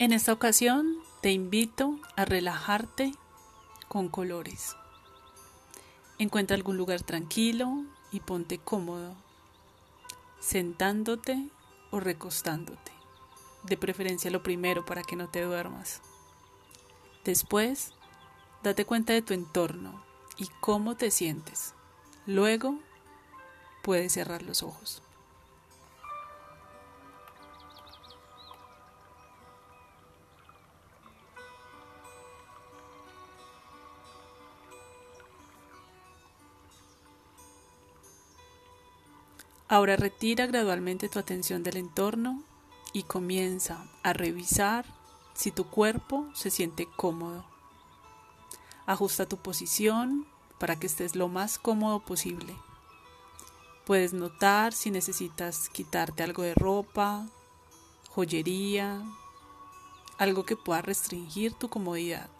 En esta ocasión te invito a relajarte con colores. Encuentra algún lugar tranquilo y ponte cómodo, sentándote o recostándote. De preferencia lo primero para que no te duermas. Después, date cuenta de tu entorno y cómo te sientes. Luego, puedes cerrar los ojos. Ahora retira gradualmente tu atención del entorno y comienza a revisar si tu cuerpo se siente cómodo. Ajusta tu posición para que estés lo más cómodo posible. Puedes notar si necesitas quitarte algo de ropa, joyería, algo que pueda restringir tu comodidad.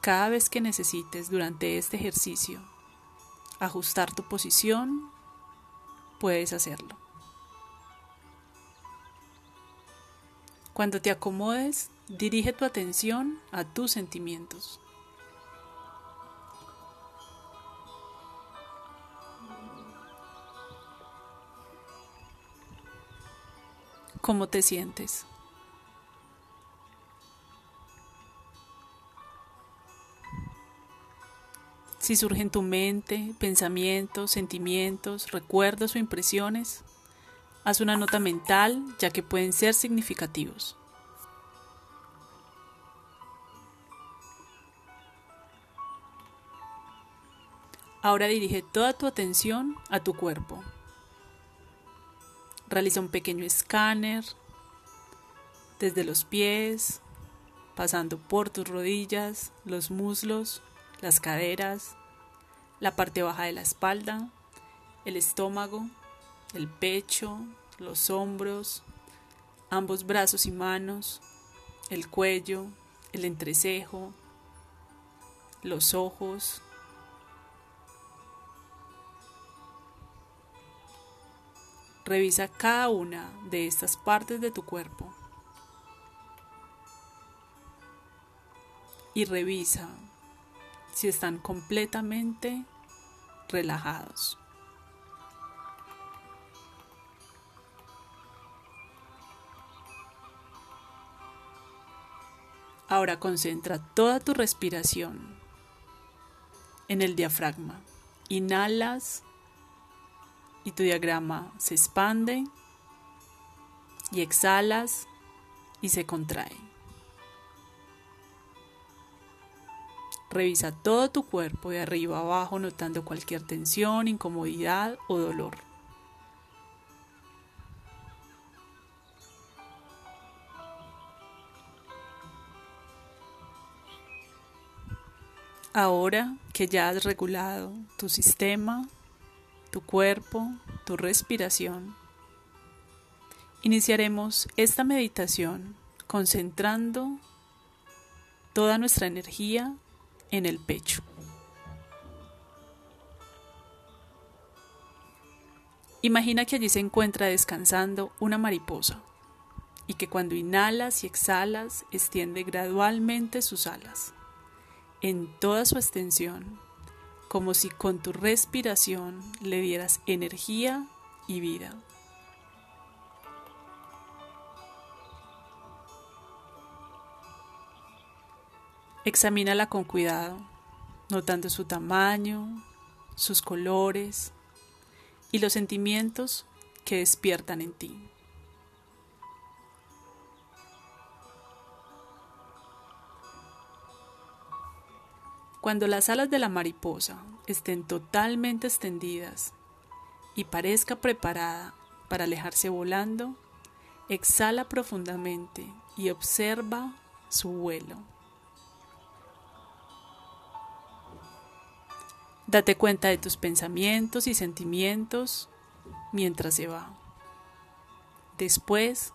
Cada vez que necesites durante este ejercicio ajustar tu posición, puedes hacerlo. Cuando te acomodes, dirige tu atención a tus sentimientos. ¿Cómo te sientes? Si surgen en tu mente pensamientos, sentimientos, recuerdos o impresiones, haz una nota mental ya que pueden ser significativos. Ahora dirige toda tu atención a tu cuerpo. Realiza un pequeño escáner desde los pies, pasando por tus rodillas, los muslos, las caderas, la parte baja de la espalda, el estómago, el pecho, los hombros, ambos brazos y manos, el cuello, el entrecejo, los ojos. Revisa cada una de estas partes de tu cuerpo y revisa si están completamente relajados. Ahora concentra toda tu respiración en el diafragma. Inhalas y tu diagrama se expande y exhalas y se contrae. Revisa todo tu cuerpo de arriba abajo notando cualquier tensión, incomodidad o dolor. Ahora que ya has regulado tu sistema, tu cuerpo, tu respiración, iniciaremos esta meditación concentrando toda nuestra energía en el pecho. Imagina que allí se encuentra descansando una mariposa y que cuando inhalas y exhalas extiende gradualmente sus alas en toda su extensión, como si con tu respiración le dieras energía y vida. Examínala con cuidado, notando su tamaño, sus colores y los sentimientos que despiertan en ti. Cuando las alas de la mariposa estén totalmente extendidas y parezca preparada para alejarse volando, exhala profundamente y observa su vuelo. Date cuenta de tus pensamientos y sentimientos mientras se va. Después,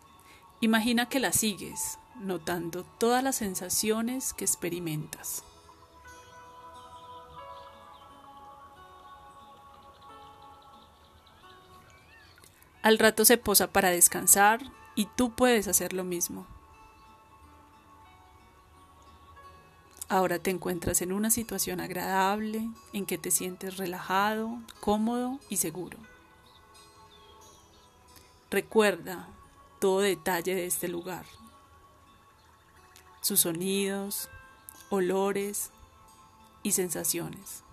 imagina que la sigues, notando todas las sensaciones que experimentas. Al rato se posa para descansar y tú puedes hacer lo mismo. Ahora te encuentras en una situación agradable en que te sientes relajado, cómodo y seguro. Recuerda todo detalle de este lugar, sus sonidos, olores y sensaciones.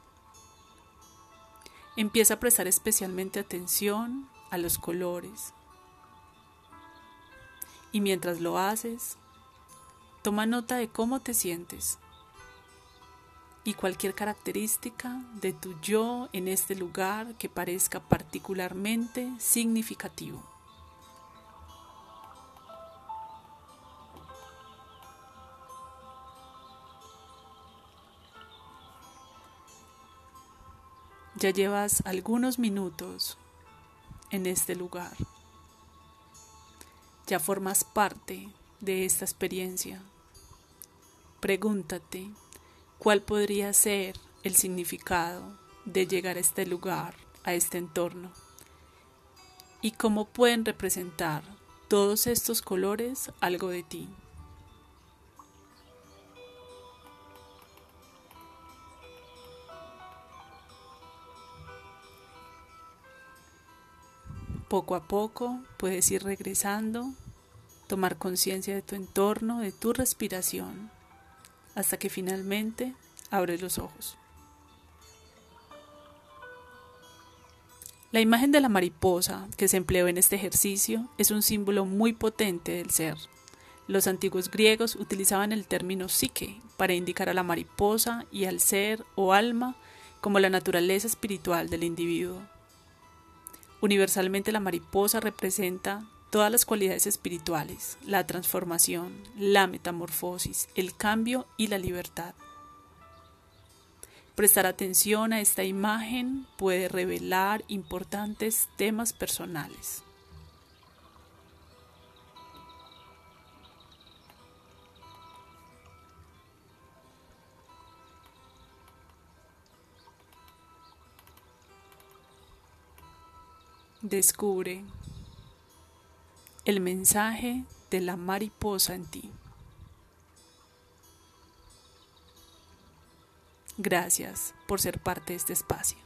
Empieza a prestar especialmente atención a los colores. Y mientras lo haces, toma nota de cómo te sientes y cualquier característica de tu yo en este lugar que parezca particularmente significativo. Ya llevas algunos minutos en este lugar. Ya formas parte de esta experiencia. Pregúntate cuál podría ser el significado de llegar a este lugar, a este entorno, y cómo pueden representar todos estos colores algo de ti. Poco a poco puedes ir regresando, tomar conciencia de tu entorno, de tu respiración, hasta que finalmente abres los ojos. La imagen de la mariposa que se empleó en este ejercicio es un símbolo muy potente del ser. Los antiguos griegos utilizaban el término psique para indicar a la mariposa y al ser o alma como la naturaleza espiritual del individuo. Universalmente la mariposa representa todas las cualidades espirituales, la transformación, la metamorfosis, el cambio y la libertad. Prestar atención a esta imagen puede revelar importantes temas personales. Descubre el mensaje de la mariposa en ti. Gracias por ser parte de este espacio.